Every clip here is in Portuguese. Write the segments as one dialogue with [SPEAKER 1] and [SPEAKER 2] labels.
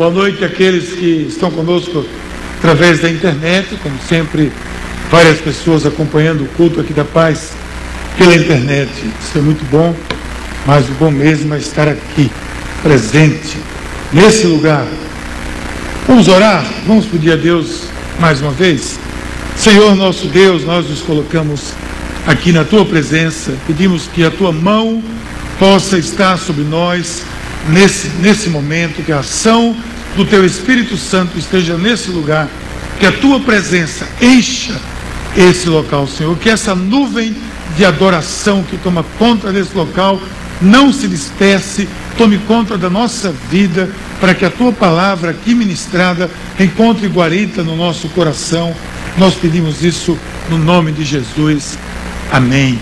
[SPEAKER 1] Boa noite àqueles que estão conosco através da internet, como sempre, várias pessoas acompanhando o culto aqui da paz pela internet. Isso é muito bom, mas o bom mesmo é estar aqui, presente, nesse lugar. Vamos orar, vamos pedir a Deus mais uma vez. Senhor nosso Deus, nós nos colocamos aqui na tua presença, pedimos que a tua mão possa estar sobre nós nesse, nesse momento, que a ação do teu Espírito Santo esteja nesse lugar, que a tua presença encha esse local, Senhor, que essa nuvem de adoração que toma conta desse local não se disperse, tome conta da nossa vida, para que a tua palavra aqui ministrada encontre guarita no nosso coração. Nós pedimos isso no nome de Jesus. Amém.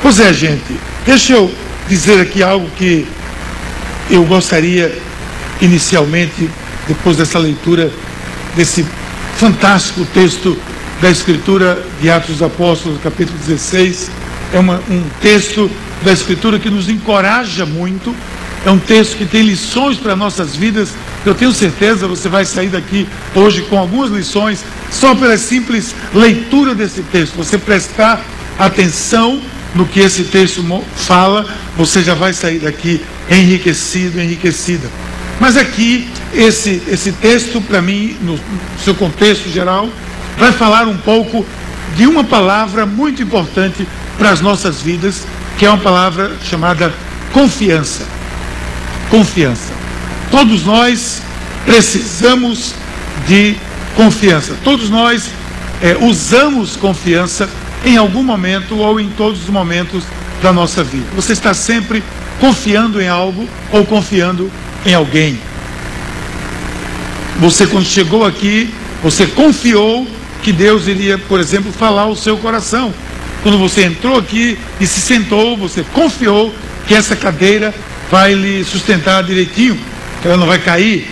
[SPEAKER 1] Pois é, gente, deixa eu dizer aqui algo que eu gostaria inicialmente, depois dessa leitura desse fantástico texto da Escritura de Atos dos Apóstolos, capítulo 16. É uma, um texto da Escritura que nos encoraja muito. É um texto que tem lições para nossas vidas. Eu tenho certeza você vai sair daqui hoje com algumas lições só pela simples leitura desse texto. Você prestar atenção no que esse texto fala, você já vai sair daqui enriquecido, enriquecida. Mas aqui, esse, esse texto, para mim, no seu contexto geral, vai falar um pouco de uma palavra muito importante para as nossas vidas, que é uma palavra chamada confiança. Confiança. Todos nós precisamos de confiança. Todos nós é, usamos confiança em algum momento ou em todos os momentos da nossa vida. Você está sempre confiando em algo ou confiando em alguém. Você, quando chegou aqui, você confiou que Deus iria, por exemplo, falar ao seu coração. Quando você entrou aqui e se sentou, você confiou que essa cadeira vai lhe sustentar direitinho, que ela não vai cair.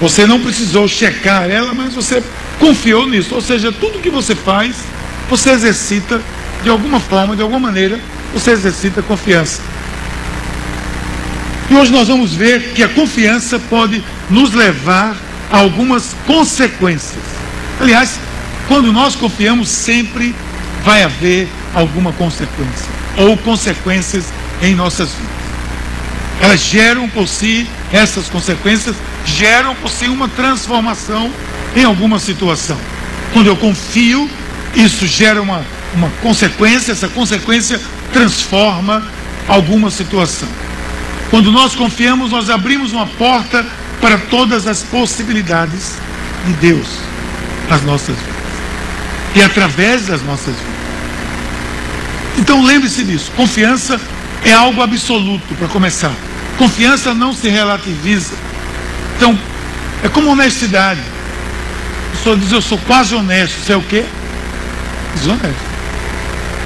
[SPEAKER 1] Você não precisou checar ela, mas você confiou nisso. Ou seja, tudo que você faz, você exercita de alguma forma, de alguma maneira, você exercita confiança. E hoje nós vamos ver que a confiança pode nos levar a algumas consequências. Aliás, quando nós confiamos, sempre vai haver alguma consequência, ou consequências em nossas vidas. Elas geram por si, essas consequências geram por si uma transformação em alguma situação. Quando eu confio, isso gera uma, uma consequência, essa consequência transforma alguma situação. Quando nós confiamos, nós abrimos uma porta para todas as possibilidades de Deus nas nossas vidas e através das nossas vidas. Então lembre-se disso: confiança é algo absoluto para começar. Confiança não se relativiza. Então, é como honestidade. A pessoa diz: Eu sou quase honesto. Você é o quê? Desonesto.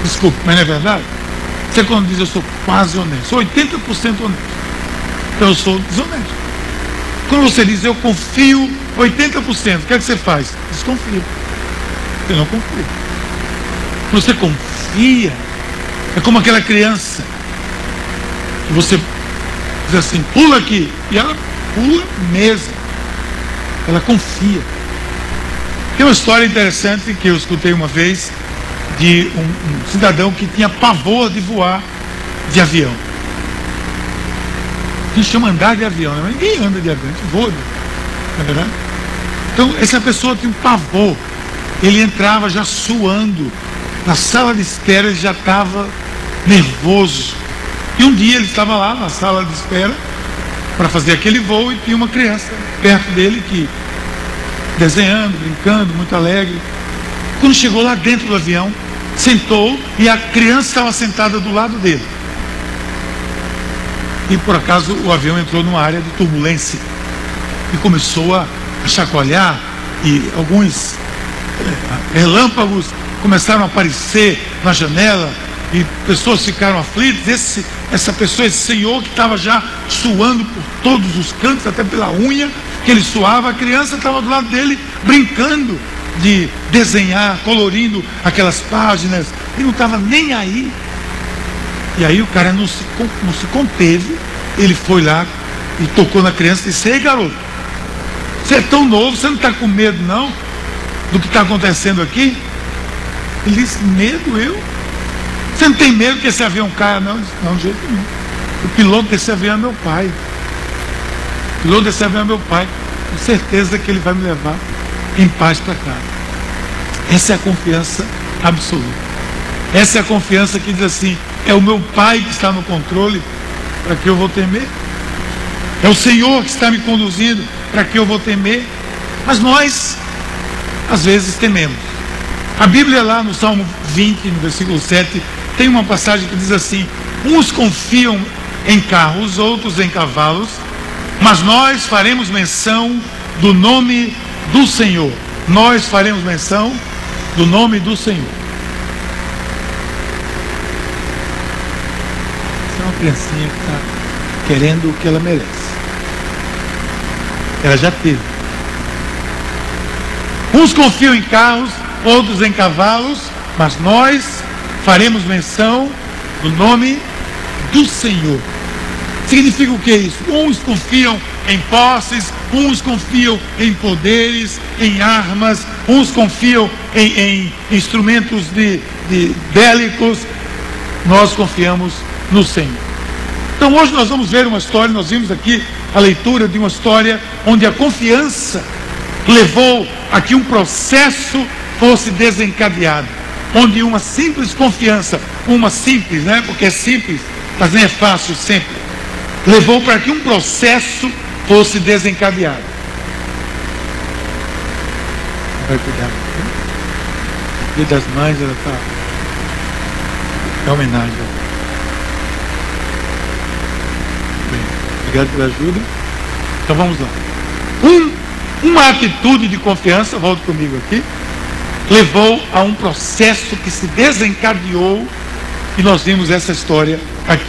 [SPEAKER 1] Desculpe, mas não é verdade? Você quando diz eu sou quase honesto, sou 80% honesto. Eu sou desonesto. Quando você diz eu confio 80%, o que é que você faz? Desconfia. Você não confia. Quando você confia, é como aquela criança que você diz assim, pula aqui. E ela pula mesmo. Ela confia. Tem uma história interessante que eu escutei uma vez de um, um cidadão que tinha pavor de voar de avião. Gente chama andar de avião, né? mas ninguém anda de avião, a gente voa. É verdade? Então, essa pessoa tinha um pavor. Ele entrava já suando. Na sala de espera ele já estava nervoso. E um dia ele estava lá na sala de espera para fazer aquele voo e tinha uma criança perto dele que desenhando, brincando, muito alegre. Quando chegou lá dentro do avião, sentou e a criança estava sentada do lado dele. E por acaso o avião entrou numa área de turbulência e começou a chacoalhar e alguns eh, relâmpagos começaram a aparecer na janela e pessoas ficaram aflitas. Esse, essa pessoa, esse senhor que estava já suando por todos os cantos, até pela unha que ele suava, a criança estava do lado dele brincando de desenhar, colorindo aquelas páginas, e não estava nem aí. E aí o cara não se, não se conteve, ele foi lá e tocou na criança e disse: Ei, garoto, você é tão novo, você não está com medo não do que está acontecendo aqui? Ele disse: Medo eu? Você não tem medo que esse avião caia? Não, disse, não, de jeito nenhum. O piloto desse avião é meu pai. O piloto desse avião é meu pai. Com certeza que ele vai me levar em paz para casa. Essa é a confiança absoluta. Essa é a confiança que diz assim: é o meu pai que está no controle, para que eu vou temer? É o Senhor que está me conduzindo, para que eu vou temer? Mas nós, às vezes, tememos. A Bíblia, lá no Salmo 20, no versículo 7, tem uma passagem que diz assim: Uns confiam em carros, outros em cavalos, mas nós faremos menção do nome do Senhor. Nós faremos menção do nome do Senhor. Essa é uma criancinha que está querendo o que ela merece. Ela já teve. Uns confiam em carros, outros em cavalos, mas nós faremos menção do nome do Senhor. Significa o que é isso? Uns confiam em posses, uns confiam em poderes, em armas, uns confiam em, em instrumentos de, de bélicos. Nós confiamos no Senhor. Então hoje nós vamos ver uma história, nós vimos aqui a leitura de uma história onde a confiança levou a que um processo fosse desencadeado, onde uma simples confiança, uma simples, né? Porque é simples, mas nem é fácil sempre, levou para que um processo fosse desencadeado. Vai cuidar. Dia das mães, ela está. É homenagem. Obrigado pela ajuda. Então vamos lá. Um, uma atitude de confiança, volto comigo aqui, levou a um processo que se desencadeou e nós vimos essa história aqui.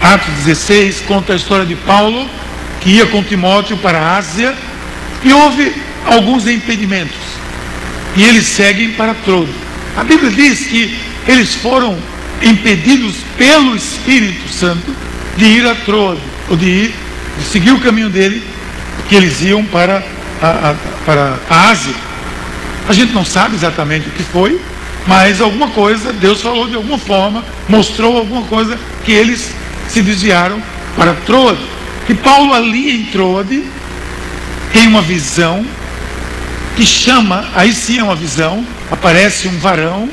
[SPEAKER 1] Atos 16 conta a história de Paulo, que ia com Timóteo para a Ásia, e houve alguns impedimentos. E eles seguem para Trodo. A Bíblia diz que eles foram impedidos pelo Espírito Santo de ir a Trodo, ou de ir, de seguir o caminho dele, que eles iam para a, a, para a Ásia. A gente não sabe exatamente o que foi, mas alguma coisa, Deus falou de alguma forma, mostrou alguma coisa que eles se desviaram para Troade. E Paulo ali em Troade tem uma visão que chama, aí sim é uma visão, aparece um varão,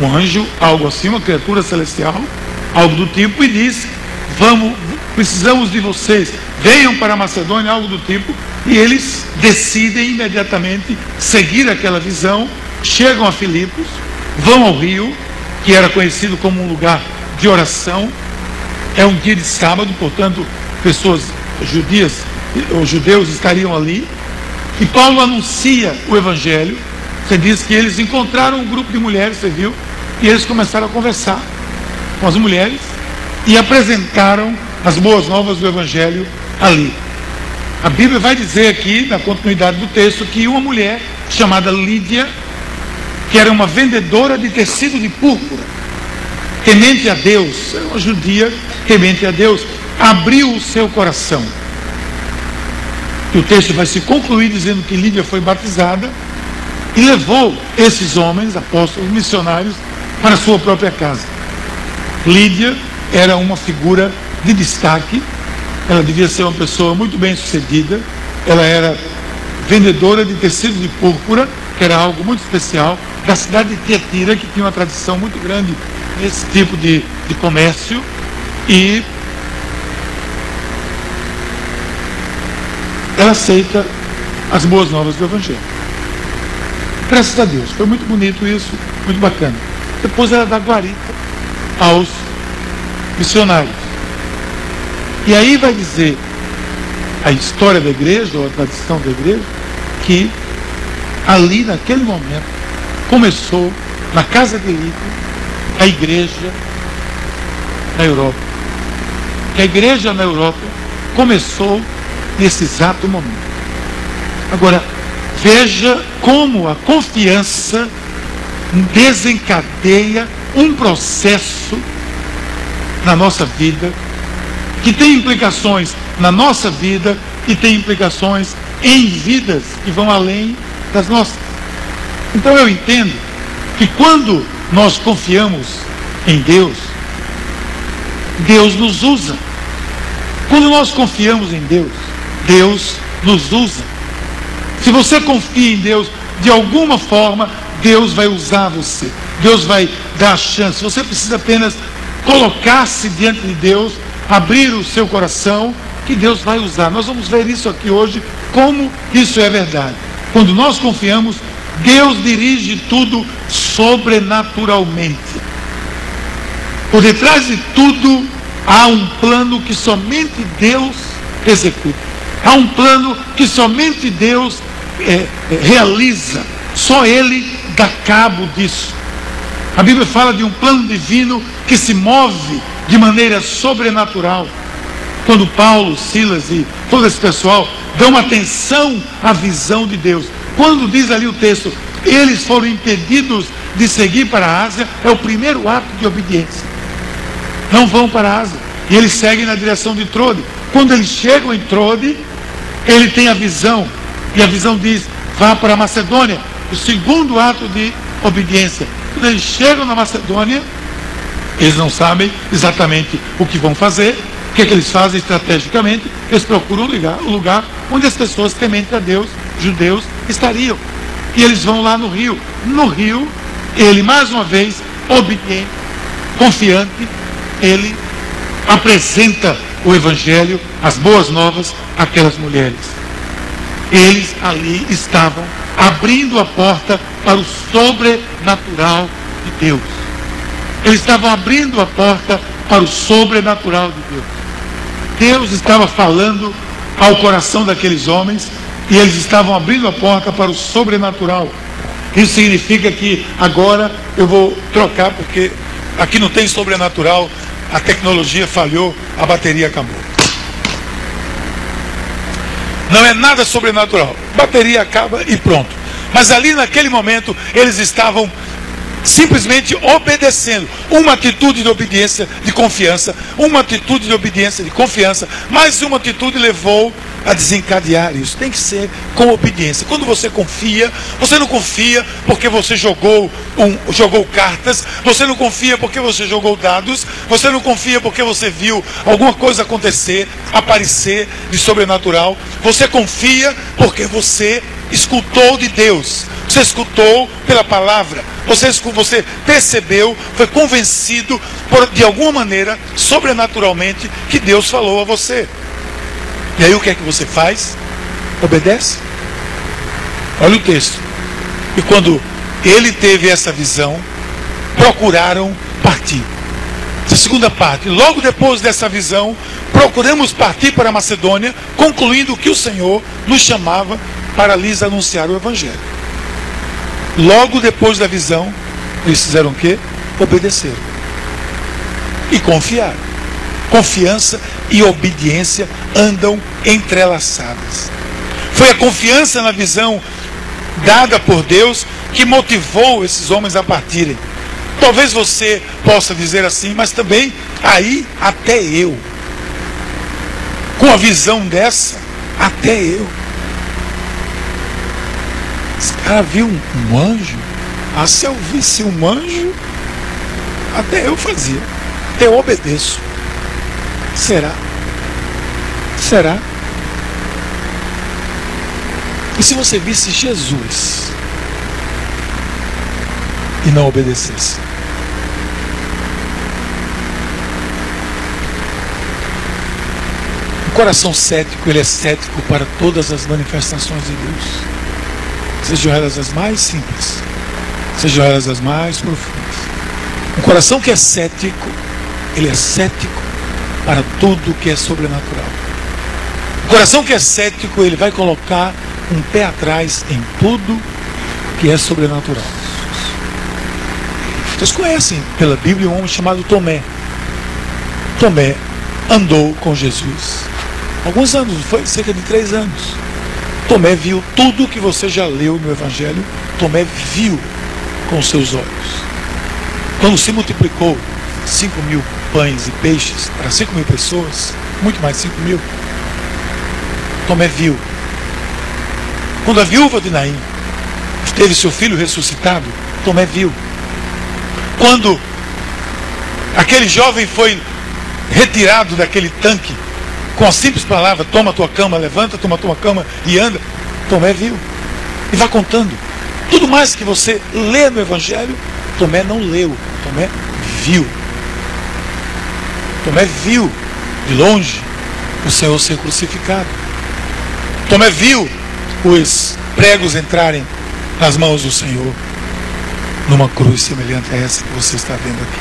[SPEAKER 1] um anjo, algo assim, uma criatura celestial, algo do tipo, e diz: Vamos, precisamos de vocês, venham para a Macedônia, algo do tipo, e eles decidem imediatamente seguir aquela visão, chegam a Filipos, vão ao rio, que era conhecido como um lugar de oração. É um dia de sábado, portanto, pessoas judias ou judeus estariam ali. E Paulo anuncia o evangelho. Você diz que eles encontraram um grupo de mulheres, você viu? E eles começaram a conversar com as mulheres e apresentaram as boas novas do evangelho ali. A Bíblia vai dizer aqui, na continuidade do texto, que uma mulher chamada Lídia que era uma vendedora de tecido de púrpura, temente a Deus, uma judia temente a Deus, abriu o seu coração. E o texto vai se concluir dizendo que Lídia foi batizada e levou esses homens, apóstolos, missionários, para sua própria casa. Lídia era uma figura de destaque, ela devia ser uma pessoa muito bem sucedida, ela era vendedora de tecido de púrpura, que era algo muito especial, da cidade de Tiatira, que tinha uma tradição muito grande nesse tipo de, de comércio, e ela aceita as boas novas do Evangelho. Graças a Deus, foi muito bonito isso, muito bacana. Depois ela dá guarita aos missionários. E aí vai dizer a história da igreja, ou a tradição da igreja, que ali naquele momento começou na casa de Lídia a igreja na Europa. Que a igreja na Europa começou nesse exato momento. Agora, veja como a confiança desencadeia um processo na nossa vida que tem implicações na nossa vida e tem implicações em vidas que vão além das nossas. Então eu entendo que quando nós confiamos em Deus, Deus nos usa. Quando nós confiamos em Deus, Deus nos usa. Se você confia em Deus, de alguma forma, Deus vai usar você. Deus vai dar a chance. Você precisa apenas colocar-se diante de Deus, abrir o seu coração, que Deus vai usar. Nós vamos ver isso aqui hoje, como isso é verdade. Quando nós confiamos, Deus dirige tudo sobrenaturalmente. Por detrás de tudo há um plano que somente Deus executa. Há um plano que somente Deus é, realiza. Só Ele dá cabo disso. A Bíblia fala de um plano divino que se move de maneira sobrenatural. Quando Paulo, Silas e todo esse pessoal dão atenção à visão de Deus. Quando diz ali o texto, eles foram impedidos de seguir para a Ásia, é o primeiro ato de obediência. Não vão para a Ásia. E eles seguem na direção de Trode. Quando eles chegam em Trode, ele tem a visão. E a visão diz: vá para a Macedônia. O segundo ato de obediência. Quando eles chegam na Macedônia, eles não sabem exatamente o que vão fazer. O que, é que eles fazem estrategicamente? Eles procuram um lugar, lugar onde as pessoas tementes a Deus, judeus, estariam. E eles vão lá no rio. No rio, ele mais uma vez, obediente, confiante, ele apresenta o Evangelho, as boas novas, àquelas mulheres. Eles ali estavam abrindo a porta para o sobrenatural de Deus. Eles estavam abrindo a porta para o sobrenatural de Deus. Deus estava falando ao coração daqueles homens e eles estavam abrindo a porta para o sobrenatural. Isso significa que agora eu vou trocar, porque aqui não tem sobrenatural, a tecnologia falhou, a bateria acabou. Não é nada sobrenatural. Bateria acaba e pronto. Mas ali naquele momento eles estavam simplesmente obedecendo. Uma atitude de obediência, de confiança, uma atitude de obediência, de confiança, mais uma atitude levou a desencadear isso. Tem que ser com obediência. Quando você confia, você não confia porque você jogou, um, jogou cartas, você não confia porque você jogou dados, você não confia porque você viu alguma coisa acontecer, aparecer de sobrenatural. Você confia porque você escutou de Deus. Você escutou pela palavra. Você, você percebeu, foi convencido por, de alguma maneira, sobrenaturalmente, que Deus falou a você. E aí o que é que você faz? Obedece. Olha o texto. E quando ele teve essa visão, procuraram partir. A segunda parte, logo depois dessa visão, procuramos partir para a Macedônia, concluindo que o Senhor nos chamava para lhes anunciar o Evangelho. Logo depois da visão, eles fizeram o quê? Obedeceram. E confiaram. Confiança e obediência andam entrelaçadas. Foi a confiança na visão dada por Deus que motivou esses homens a partirem. Talvez você possa dizer assim, mas também aí até eu. Com a visão dessa, até eu. Esse cara viu um, um anjo. Ah, se eu visse um anjo, até eu fazia. Até eu obedeço. Será? Será? E se você visse Jesus e não obedecesse? O coração cético, ele é cético para todas as manifestações de Deus. Sejam elas as mais simples, sejam elas as mais profundas. Um coração que é cético, ele é cético para tudo que é sobrenatural. O coração que é cético, ele vai colocar um pé atrás em tudo que é sobrenatural. Vocês conhecem pela Bíblia um homem chamado Tomé. Tomé andou com Jesus. Alguns anos, foi cerca de três anos. Tomé viu tudo que você já leu no Evangelho. Tomé viu com seus olhos. Quando se multiplicou 5 mil pães e peixes para 5 mil pessoas, muito mais de 5 mil. Tomé viu. Quando a viúva de Naim teve seu filho ressuscitado, Tomé viu. Quando aquele jovem foi retirado daquele tanque com a simples palavra: toma tua cama, levanta, toma tua cama e anda, Tomé viu. E vai contando. Tudo mais que você lê no Evangelho, Tomé não leu, Tomé viu. Tomé viu de longe o Senhor ser crucificado. Tomé viu os pregos entrarem nas mãos do Senhor numa cruz semelhante a essa que você está vendo aqui.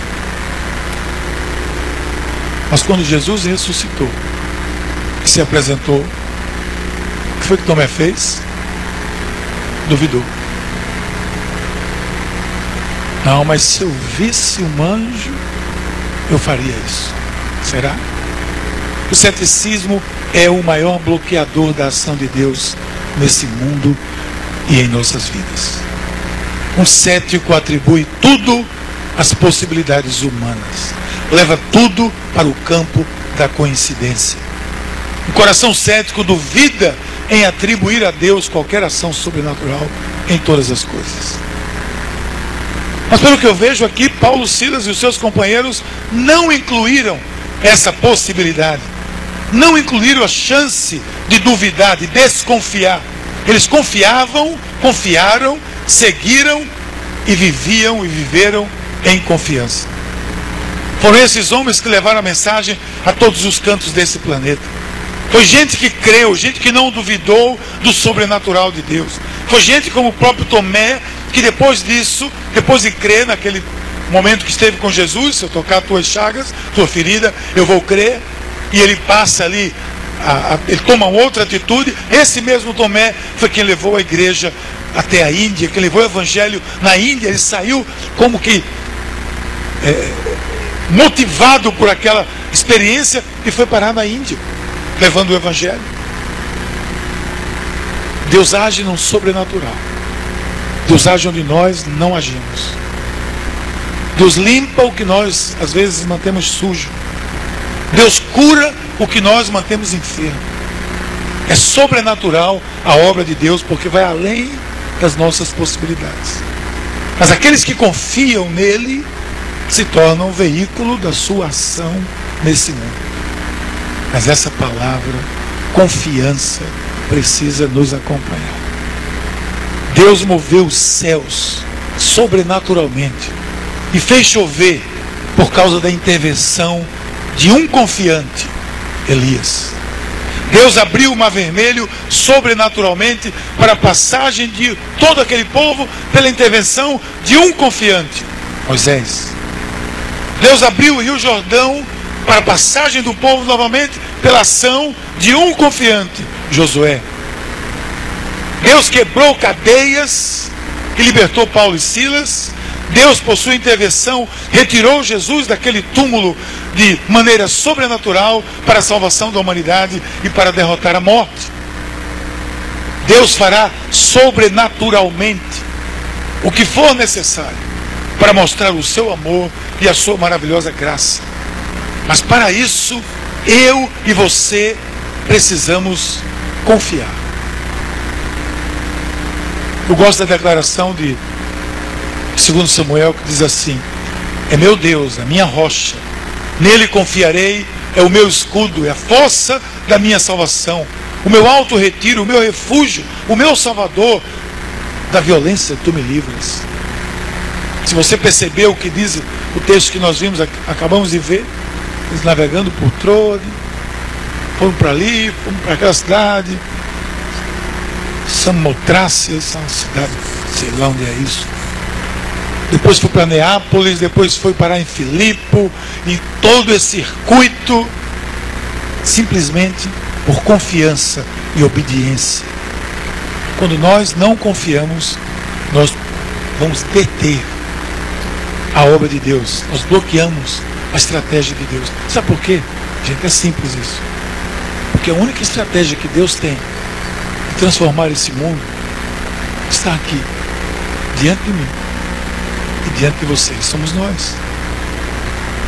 [SPEAKER 1] Mas quando Jesus ressuscitou e se apresentou, o que foi que Tomé fez? Duvidou. Não, mas se eu visse um anjo, eu faria isso. Será? O ceticismo é o maior bloqueador da ação de Deus nesse mundo e em nossas vidas. Um cético atribui tudo às possibilidades humanas, leva tudo para o campo da coincidência. O coração cético duvida em atribuir a Deus qualquer ação sobrenatural em todas as coisas. Mas pelo que eu vejo aqui, Paulo Silas e os seus companheiros não incluíram essa possibilidade. Não incluíram a chance de duvidar, de desconfiar. Eles confiavam, confiaram, seguiram e viviam e viveram em confiança. Foram esses homens que levaram a mensagem a todos os cantos desse planeta. Foi gente que creu, gente que não duvidou do sobrenatural de Deus. Foi gente como o próprio Tomé, que depois disso, depois de crer naquele momento que esteve com Jesus, se eu tocar tuas chagas, tua ferida, eu vou crer. E ele passa ali, a, a, ele toma outra atitude. Esse mesmo Tomé foi quem levou a igreja até a Índia, quem levou o evangelho na Índia. Ele saiu como que é, motivado por aquela experiência e foi parar na Índia, levando o evangelho. Deus age no sobrenatural. Deus age onde nós não agimos. Deus limpa o que nós às vezes mantemos sujo. Deus cura o que nós mantemos enfermo. É sobrenatural a obra de Deus porque vai além das nossas possibilidades. Mas aqueles que confiam nele se tornam o veículo da sua ação nesse mundo. Mas essa palavra, confiança, precisa nos acompanhar. Deus moveu os céus sobrenaturalmente e fez chover por causa da intervenção de um confiante, Elias. Deus abriu o mar vermelho sobrenaturalmente para a passagem de todo aquele povo pela intervenção de um confiante, Moisés. Deus abriu o rio Jordão para a passagem do povo novamente pela ação de um confiante, Josué. Deus quebrou cadeias e libertou Paulo e Silas Deus, por sua intervenção, retirou Jesus daquele túmulo de maneira sobrenatural para a salvação da humanidade e para derrotar a morte. Deus fará sobrenaturalmente o que for necessário para mostrar o seu amor e a sua maravilhosa graça. Mas para isso, eu e você precisamos confiar. Eu gosto da declaração de segundo Samuel, que diz assim: É meu Deus, a minha rocha, nele confiarei, é o meu escudo, é a força da minha salvação, o meu alto retiro, o meu refúgio, o meu salvador, da violência tu me livras. Se você percebeu o que diz o texto que nós vimos, acabamos de ver, eles navegando por Troade, foram para ali, foram para aquela cidade, Samotrácia, essa cidade, sei lá onde é isso depois foi para Neápolis, depois foi parar em Filipe, e todo esse circuito, simplesmente por confiança e obediência. Quando nós não confiamos, nós vamos deter a obra de Deus, nós bloqueamos a estratégia de Deus. Sabe por quê? Gente, é simples isso. Porque a única estratégia que Deus tem de transformar esse mundo está aqui, diante de mim e diante de vocês somos nós.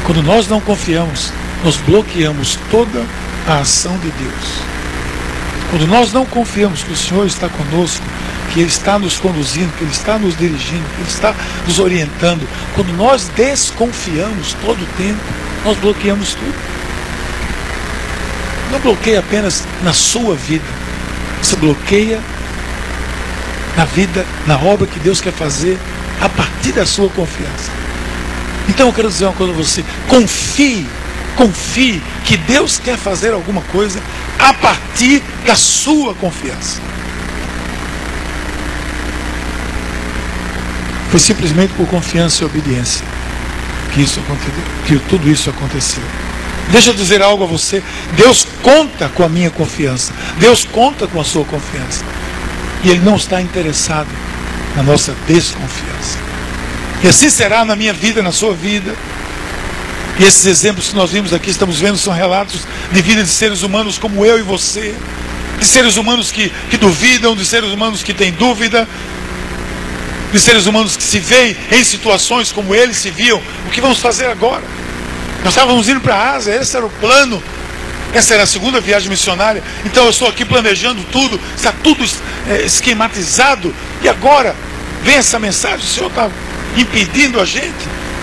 [SPEAKER 1] Quando nós não confiamos, nós bloqueamos toda a ação de Deus. Quando nós não confiamos que o Senhor está conosco, que Ele está nos conduzindo, que Ele está nos dirigindo, que Ele está nos orientando, quando nós desconfiamos todo o tempo, nós bloqueamos tudo. Não bloqueia apenas na sua vida, você bloqueia na vida, na obra que Deus quer fazer a partir da sua confiança. Então eu quero dizer uma coisa a você: confie, confie que Deus quer fazer alguma coisa a partir da sua confiança. Foi simplesmente por confiança e obediência que isso aconteceu, que tudo isso aconteceu. Deixa eu dizer algo a você. Deus conta com a minha confiança. Deus conta com a sua confiança. E Ele não está interessado na nossa desconfiança. E assim será na minha vida, na sua vida. E esses exemplos que nós vimos aqui, estamos vendo, são relatos de vida de seres humanos como eu e você. De seres humanos que, que duvidam, de seres humanos que têm dúvida, de seres humanos que se veem em situações como eles se viam. O que vamos fazer agora? Nós estávamos indo para a Ásia, esse era o plano. Essa era a segunda viagem missionária. Então eu estou aqui planejando tudo, está tudo é, esquematizado. E agora vem essa mensagem, o Senhor está impedindo a gente.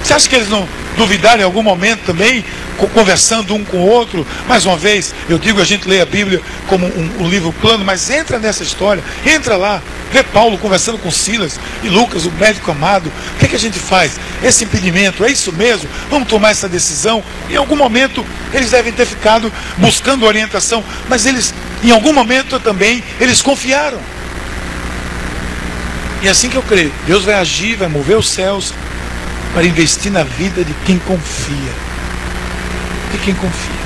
[SPEAKER 1] Você acha que eles não duvidaram em algum momento também, conversando um com o outro? Mais uma vez, eu digo, a gente lê a Bíblia como um, um livro plano, mas entra nessa história, entra lá, vê Paulo conversando com Silas e Lucas, o médico amado. O que, é que a gente faz? Esse impedimento, é isso mesmo? Vamos tomar essa decisão? Em algum momento eles devem ter ficado buscando orientação, mas eles, em algum momento também, eles confiaram. E é assim que eu creio, Deus vai agir, vai mover os céus para investir na vida de quem confia. De quem confia.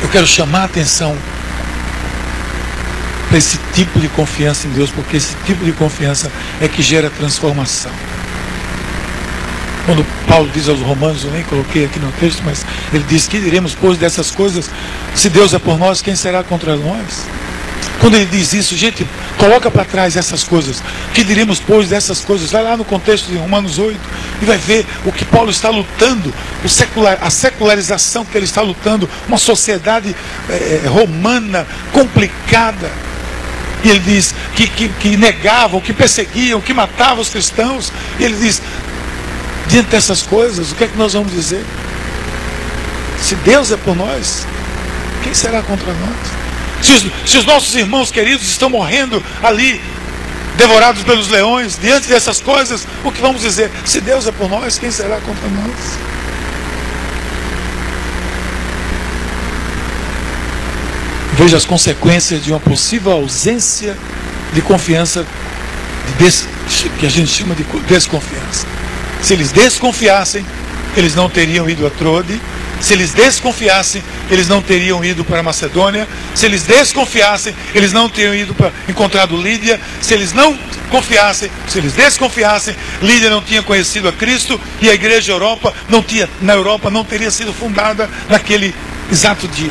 [SPEAKER 1] Eu quero chamar a atenção para esse tipo de confiança em Deus, porque esse tipo de confiança é que gera transformação. Quando Paulo diz aos Romanos, eu nem coloquei aqui no texto, mas ele diz que diremos, pois, dessas coisas, se Deus é por nós, quem será contra nós? Quando ele diz isso, gente, coloca para trás essas coisas. Que diremos, pois, dessas coisas? Vai lá no contexto de Romanos 8 e vai ver o que Paulo está lutando, secular, a secularização que ele está lutando, uma sociedade é, romana complicada. E ele diz que, que, que negavam, que perseguiam, que matavam os cristãos. E ele diz: diante dessas coisas, o que é que nós vamos dizer? Se Deus é por nós, quem será contra nós? Se os, se os nossos irmãos queridos estão morrendo ali, devorados pelos leões, diante dessas coisas, o que vamos dizer? Se Deus é por nós, quem será contra nós? Veja as consequências de uma possível ausência de confiança, de des, que a gente chama de desconfiança. Se eles desconfiassem, eles não teriam ido a Trode, se eles desconfiassem, eles não teriam ido para Macedônia. Se eles desconfiassem, eles não teriam ido para encontrado Lídia. Se eles não confiassem, se eles desconfiassem, Lídia não tinha conhecido a Cristo e a igreja Europa não tinha, na Europa não teria sido fundada naquele exato dia.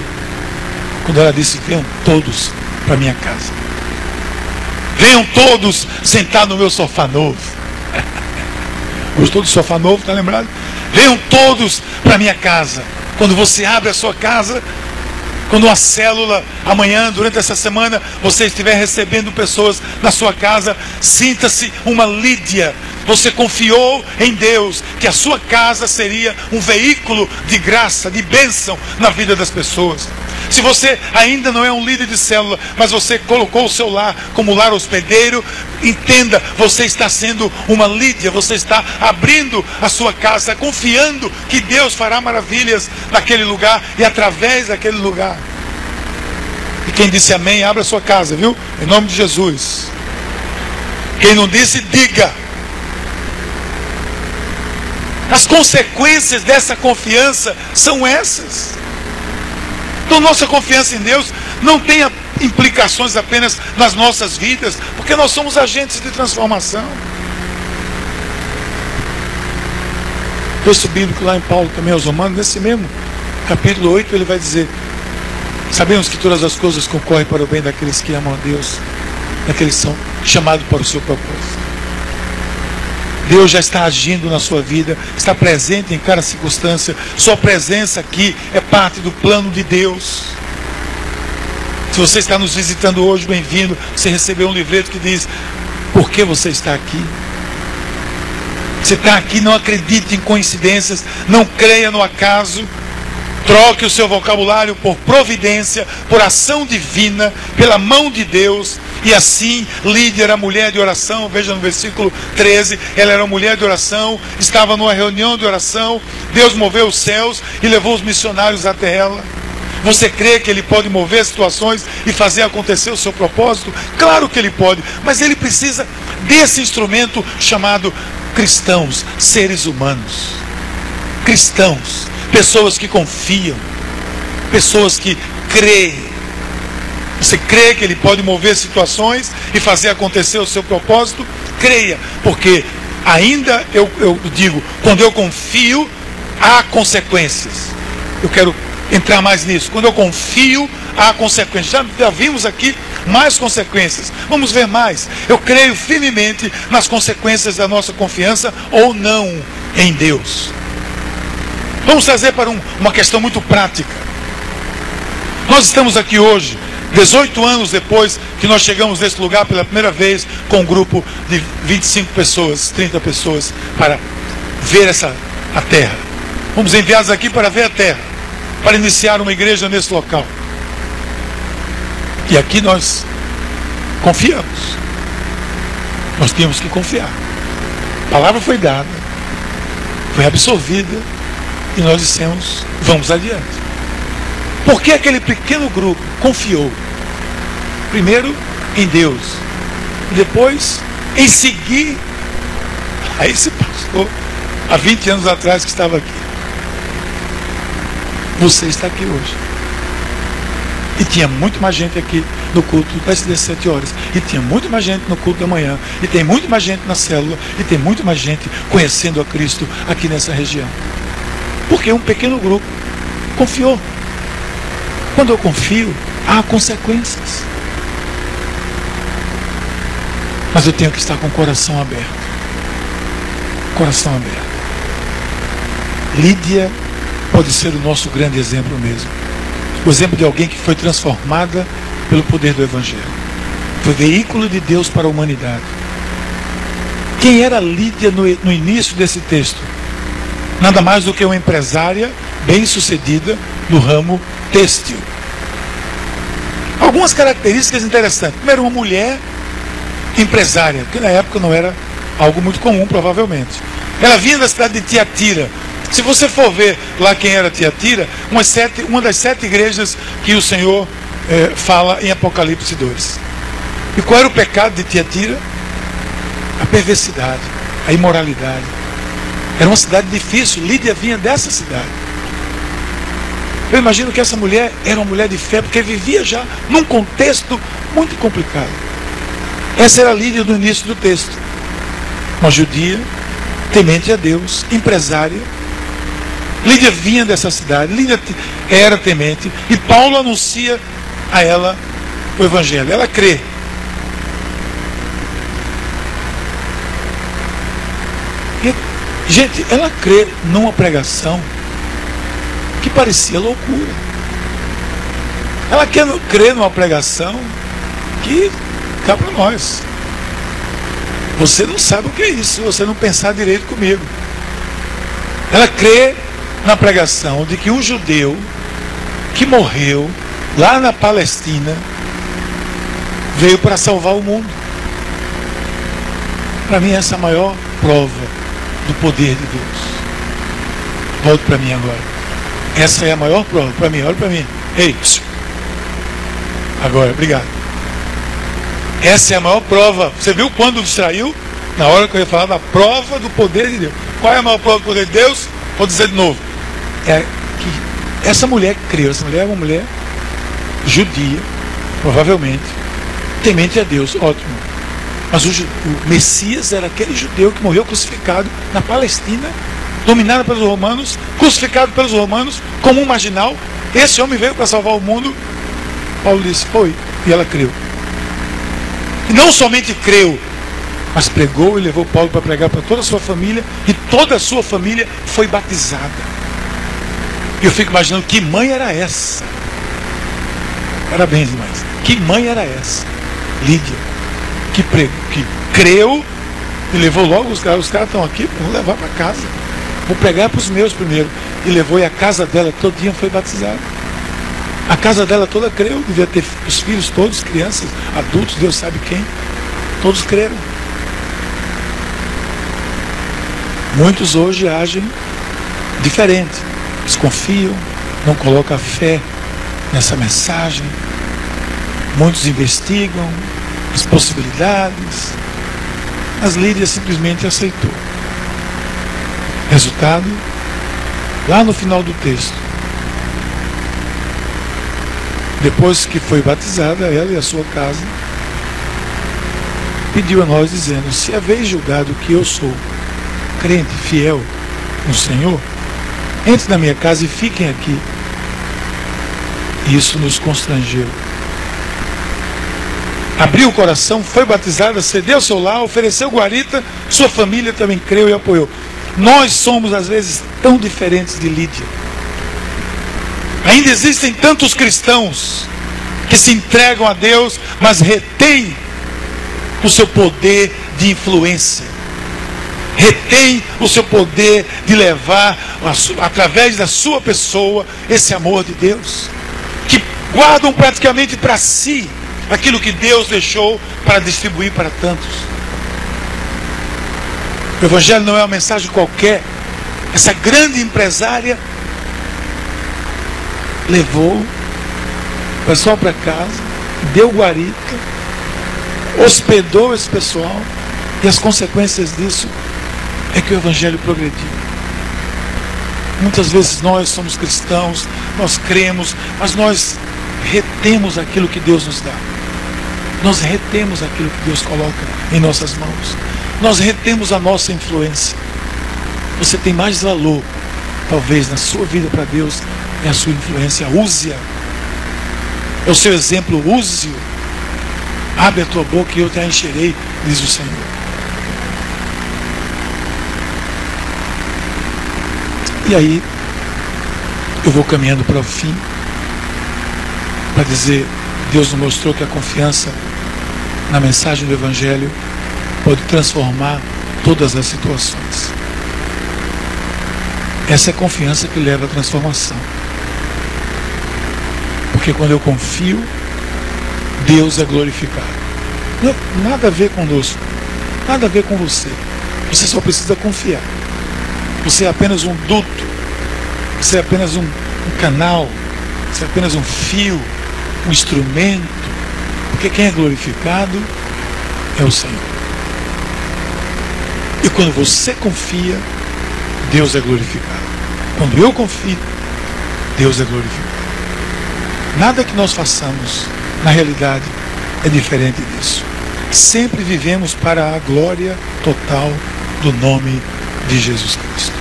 [SPEAKER 1] Quando ela disse: "Venham todos para minha casa. Venham todos sentar no meu sofá novo." Gostou do sofá novo, está lembrado? Venham todos para minha casa. Quando você abre a sua casa, quando uma célula, amanhã, durante essa semana, você estiver recebendo pessoas na sua casa, sinta-se uma Lídia. Você confiou em Deus que a sua casa seria um veículo de graça, de bênção na vida das pessoas. Se você ainda não é um líder de célula, mas você colocou o seu lar como lar hospedeiro, entenda, você está sendo uma Lídia, você está abrindo a sua casa, confiando que Deus fará maravilhas naquele lugar e através daquele lugar. E quem disse amém, abra a sua casa, viu? Em nome de Jesus. Quem não disse, diga. As consequências dessa confiança são essas. Então, nossa confiança em Deus não tem implicações apenas nas nossas vidas, porque nós somos agentes de transformação. Texto bíblico lá em Paulo também aos Romanos, nesse mesmo capítulo 8, ele vai dizer: Sabemos que todas as coisas concorrem para o bem daqueles que amam a Deus, daqueles que são chamados para o seu propósito. Deus já está agindo na sua vida, está presente em cada circunstância. Sua presença aqui é parte do plano de Deus. Se você está nos visitando hoje, bem-vindo. Você recebeu um livreto que diz: Por que você está aqui? Você está aqui, não acredite em coincidências, não creia no acaso. Troque o seu vocabulário por providência, por ação divina, pela mão de Deus. E assim, Lídia era mulher de oração, veja no versículo 13, ela era mulher de oração, estava numa reunião de oração, Deus moveu os céus e levou os missionários até ela. Você crê que ele pode mover situações e fazer acontecer o seu propósito? Claro que ele pode, mas ele precisa desse instrumento chamado cristãos, seres humanos. Cristãos, pessoas que confiam, pessoas que creem. Você crê que ele pode mover situações e fazer acontecer o seu propósito? Creia, porque ainda eu, eu digo, quando eu confio, há consequências. Eu quero entrar mais nisso. Quando eu confio, há consequências. Já, já vimos aqui mais consequências. Vamos ver mais. Eu creio firmemente nas consequências da nossa confiança ou não em Deus. Vamos trazer para um, uma questão muito prática. Nós estamos aqui hoje, 18 anos depois que nós chegamos nesse lugar pela primeira vez, com um grupo de 25 pessoas, 30 pessoas, para ver essa a terra. Fomos enviados aqui para ver a terra, para iniciar uma igreja nesse local. E aqui nós confiamos. Nós tínhamos que confiar. A palavra foi dada, foi absorvida e nós dissemos: vamos adiante. Por que aquele pequeno grupo confiou? Primeiro em Deus, depois em seguir a esse pastor há 20 anos atrás que estava aqui. Você está aqui hoje. E tinha muito mais gente aqui no culto das 17 horas. E tinha muito mais gente no culto da manhã. E tem muito mais gente na célula. E tem muito mais gente conhecendo a Cristo aqui nessa região. Porque um pequeno grupo confiou. Quando eu confio, há consequências. Mas eu tenho que estar com o coração aberto. Coração aberto. Lídia pode ser o nosso grande exemplo mesmo. O exemplo de alguém que foi transformada pelo poder do Evangelho. Foi veículo de Deus para a humanidade. Quem era Lídia no, no início desse texto? Nada mais do que uma empresária bem-sucedida no ramo têxtil. Algumas características interessantes. Primeiro, uma mulher empresária, que na época não era algo muito comum, provavelmente. Ela vinha da cidade de Tiatira, se você for ver lá quem era Tiatira, uma, sete, uma das sete igrejas que o Senhor é, fala em Apocalipse 2. E qual era o pecado de Tiatira? A perversidade, a imoralidade. Era uma cidade difícil, Lídia vinha dessa cidade. Eu imagino que essa mulher era uma mulher de fé, porque vivia já num contexto muito complicado. Essa era a Lídia do início do texto. Uma judia, temente a Deus, empresária, Lídia vinha dessa cidade, Lídia era temente, e Paulo anuncia a ela o Evangelho. Ela crê. E, gente, ela crê numa pregação que parecia loucura. Ela quer crer numa pregação que cá para nós. Você não sabe o que é isso se você não pensar direito comigo. Ela crê na pregação de que um judeu que morreu lá na Palestina veio para salvar o mundo. Para mim, essa é a maior prova do poder de Deus. Volte para mim agora. Essa é a maior prova. Para mim, olha para mim. Ei, agora, obrigado. Essa é a maior prova. Você viu quando distraiu? Na hora que eu ia falar da prova do poder de Deus. Qual é a maior prova do poder de Deus? Vou dizer de novo é que essa mulher que criou, essa mulher é uma mulher judia, provavelmente, temente a Deus, ótimo. Mas o, o Messias era aquele judeu que morreu crucificado na Palestina, dominado pelos romanos, crucificado pelos romanos, como um marginal. Esse homem veio para salvar o mundo. Paulo disse, foi. E ela creu. E não somente creu, mas pregou e levou Paulo para pregar para toda a sua família, e toda a sua família foi batizada. E eu fico imaginando que mãe era essa. Parabéns, demais. Que mãe era essa? Lídia. Que, pre... que creu e levou logo os caras. Os caras estão aqui, vou levar para casa. Vou pregar para os meus primeiro. E levou e a casa dela todinha foi batizada. A casa dela toda creu, devia ter os filhos todos, crianças, adultos, Deus sabe quem. Todos creram. Muitos hoje agem diferente, desconfiam, não colocam fé nessa mensagem. Muitos investigam as possibilidades. As Lídia simplesmente aceitou. Resultado, lá no final do texto, depois que foi batizada, ela e a sua casa, pediu a nós dizendo: Se haveis julgado que eu sou crente, fiel no Senhor, entre na minha casa e fiquem aqui. Isso nos constrangeu. Abriu o coração, foi batizada, cedeu seu lar, ofereceu guarita, sua família também creu e apoiou. Nós somos, às vezes, tão diferentes de Lídia. Ainda existem tantos cristãos que se entregam a Deus, mas retêm o seu poder de influência retém o seu poder de levar, através da sua pessoa, esse amor de Deus. Que guardam praticamente para si aquilo que Deus deixou para distribuir para tantos. O Evangelho não é uma mensagem qualquer. Essa grande empresária levou o pessoal para casa, deu guarita, hospedou esse pessoal, e as consequências disso é que o Evangelho progrediu. Muitas vezes nós somos cristãos, nós cremos, mas nós retemos aquilo que Deus nos dá. Nós retemos aquilo que Deus coloca em nossas mãos. Nós retemos a nossa influência. Você tem mais valor, talvez, na sua vida para Deus, é a sua influência. Use-a. É o seu exemplo, use-o. Abre a tua boca e eu te encherei, diz o Senhor. E aí eu vou caminhando para o fim para dizer, Deus nos mostrou que a confiança na mensagem do Evangelho pode transformar todas as situações. Essa é a confiança que leva à transformação. Porque quando eu confio, Deus é glorificado. Não, nada a ver conosco, nada a ver com você. Você só precisa confiar. Você é apenas um duto, você é apenas um, um canal, você é apenas um fio, um instrumento, porque quem é glorificado é o Senhor. E quando você confia, Deus é glorificado. Quando eu confio, Deus é glorificado. Nada que nós façamos, na realidade, é diferente disso. Sempre vivemos para a glória total do nome de Jesus Cristo.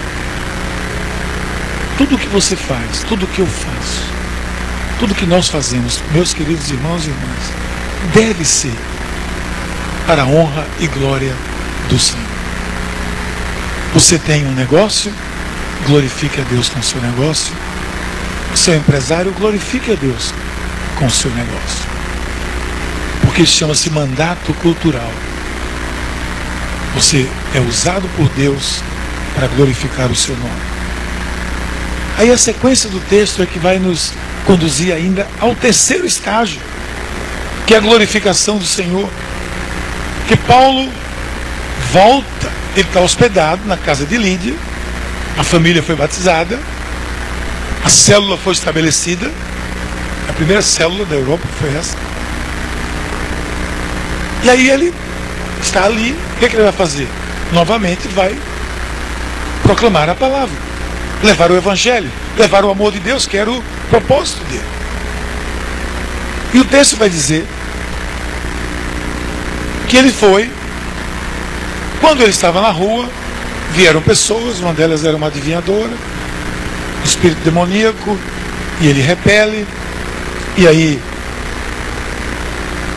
[SPEAKER 1] Tudo que você faz, tudo que eu faço, tudo que nós fazemos, meus queridos irmãos e irmãs, deve ser para a honra e glória do Senhor. Você tem um negócio, glorifique a Deus com o seu negócio. Um empresário, glorifique a Deus com o seu negócio. Porque chama-se mandato cultural. Você é usado por Deus para glorificar o seu nome. Aí a sequência do texto é que vai nos conduzir ainda ao terceiro estágio, que é a glorificação do Senhor. Que Paulo volta, ele está hospedado na casa de Lídia, a família foi batizada, a célula foi estabelecida, a primeira célula da Europa foi essa. E aí ele está ali, o que, é que ele vai fazer? Novamente vai proclamar a palavra, levar o evangelho, levar o amor de Deus, que era o propósito dele. E o texto vai dizer que ele foi, quando ele estava na rua, vieram pessoas, uma delas era uma adivinhadora, espírito demoníaco, e ele repele, e aí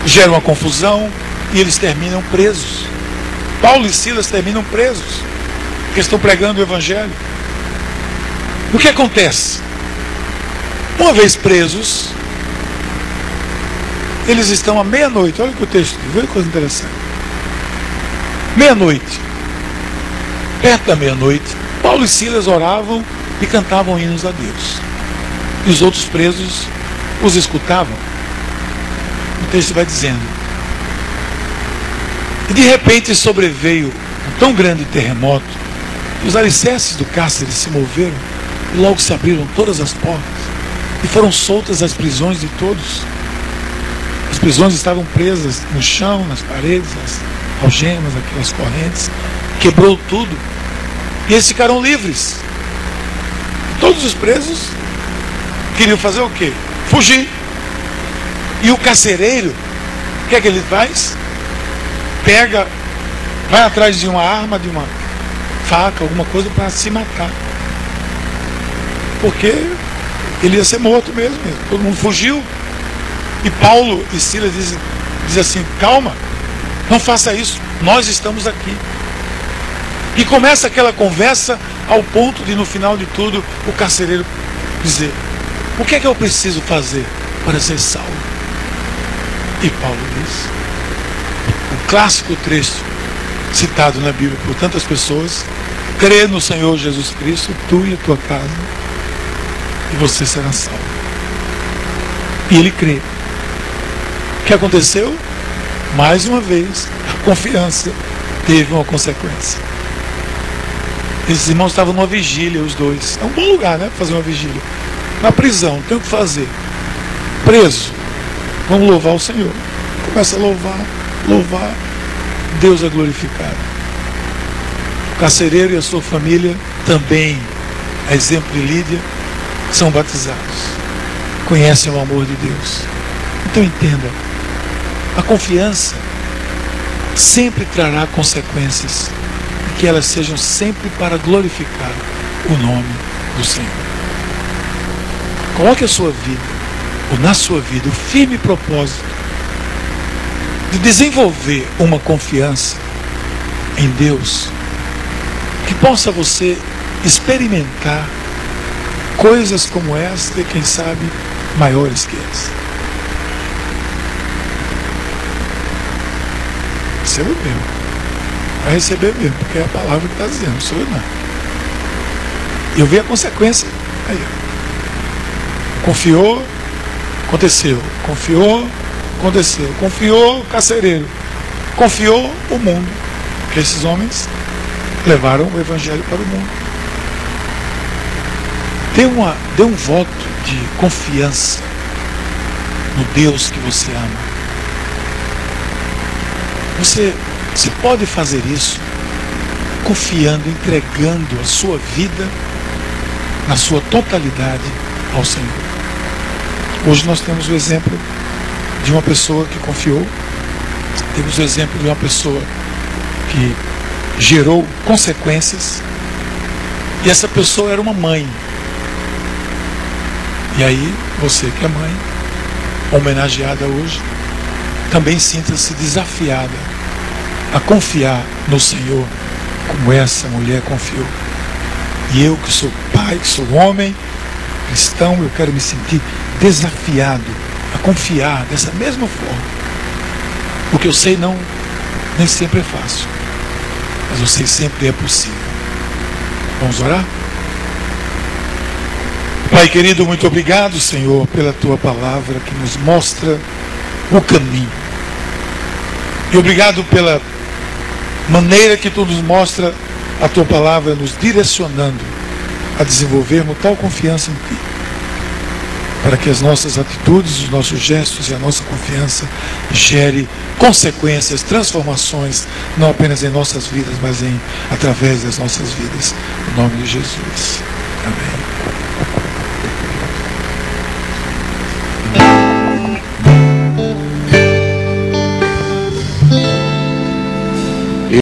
[SPEAKER 1] gera uma confusão, e eles terminam presos. Paulo e Silas terminam presos, porque estão pregando o Evangelho. O que acontece? Uma vez presos, eles estão à meia-noite. Olha o que o texto diz, olha que coisa interessante. Meia-noite. Perto da meia-noite, Paulo e Silas oravam e cantavam hinos a Deus. E os outros presos os escutavam. O texto vai dizendo: E de repente sobreveio um tão grande terremoto, que os alicerces do cárcere se moveram e logo se abriram todas as portas e foram soltas as prisões de todos. As prisões estavam presas no chão, nas paredes, as algemas, aquelas correntes. Quebrou tudo. E eles ficaram livres. Todos os presos queriam fazer o quê? Fugir. E o carcereiro, o que é que ele faz? Pega, vai atrás de uma arma, de uma faca, alguma coisa para se matar. Porque ele ia ser morto mesmo. Todo mundo fugiu. E Paulo e Silas dizem, dizem assim: calma, não faça isso, nós estamos aqui. E começa aquela conversa ao ponto de, no final de tudo, o carcereiro dizer: O que é que eu preciso fazer para ser salvo? E Paulo diz: O clássico trecho citado na Bíblia por tantas pessoas: crê no Senhor Jesus Cristo, tu e a tua casa, e você será salvo. E ele crê. O que aconteceu? Mais uma vez, a confiança teve uma consequência. Esses irmãos estavam numa vigília, os dois. É um bom lugar, né? Fazer uma vigília. Na prisão, tem o que fazer. Preso. Vamos louvar o Senhor. Começa a louvar, louvar. Deus é glorificado. O carcereiro e a sua família também, a exemplo de Lídia, são batizados. Conhecem o amor de Deus. Então entenda a confiança sempre trará consequências e que elas sejam sempre para glorificar o nome do Senhor. Coloque a sua vida, ou na sua vida, o firme propósito de desenvolver uma confiança em Deus que possa você experimentar coisas como esta e quem sabe maiores que essa. Receba mesmo. Vai receber mesmo, porque é a palavra que está dizendo, sou eu não. E eu vi a consequência. Aí. Confiou, aconteceu. Confiou, aconteceu. Confiou, carcereiro. Confiou o mundo. Porque esses homens levaram o evangelho para o mundo. Dê, uma, dê um voto de confiança no Deus que você ama. Você, você pode fazer isso confiando, entregando a sua vida na sua totalidade ao Senhor. Hoje nós temos o exemplo de uma pessoa que confiou, temos o exemplo de uma pessoa que gerou consequências, e essa pessoa era uma mãe. E aí, você que é mãe, homenageada hoje, também sinta-se desafiada a confiar no Senhor, como essa mulher confiou. E eu que sou pai, que sou homem, cristão, eu quero me sentir desafiado a confiar dessa mesma forma. O que eu sei não nem sempre é fácil, mas eu sei sempre é possível. Vamos orar? Pai querido, muito obrigado, Senhor, pela tua palavra que nos mostra o caminho. E obrigado pela maneira que tu nos mostra a tua palavra, nos direcionando a desenvolvermos tal confiança em ti. Para que as nossas atitudes, os nossos gestos e a nossa confiança gere consequências, transformações, não apenas em nossas vidas, mas em através das nossas vidas. Em nome de Jesus. Amém.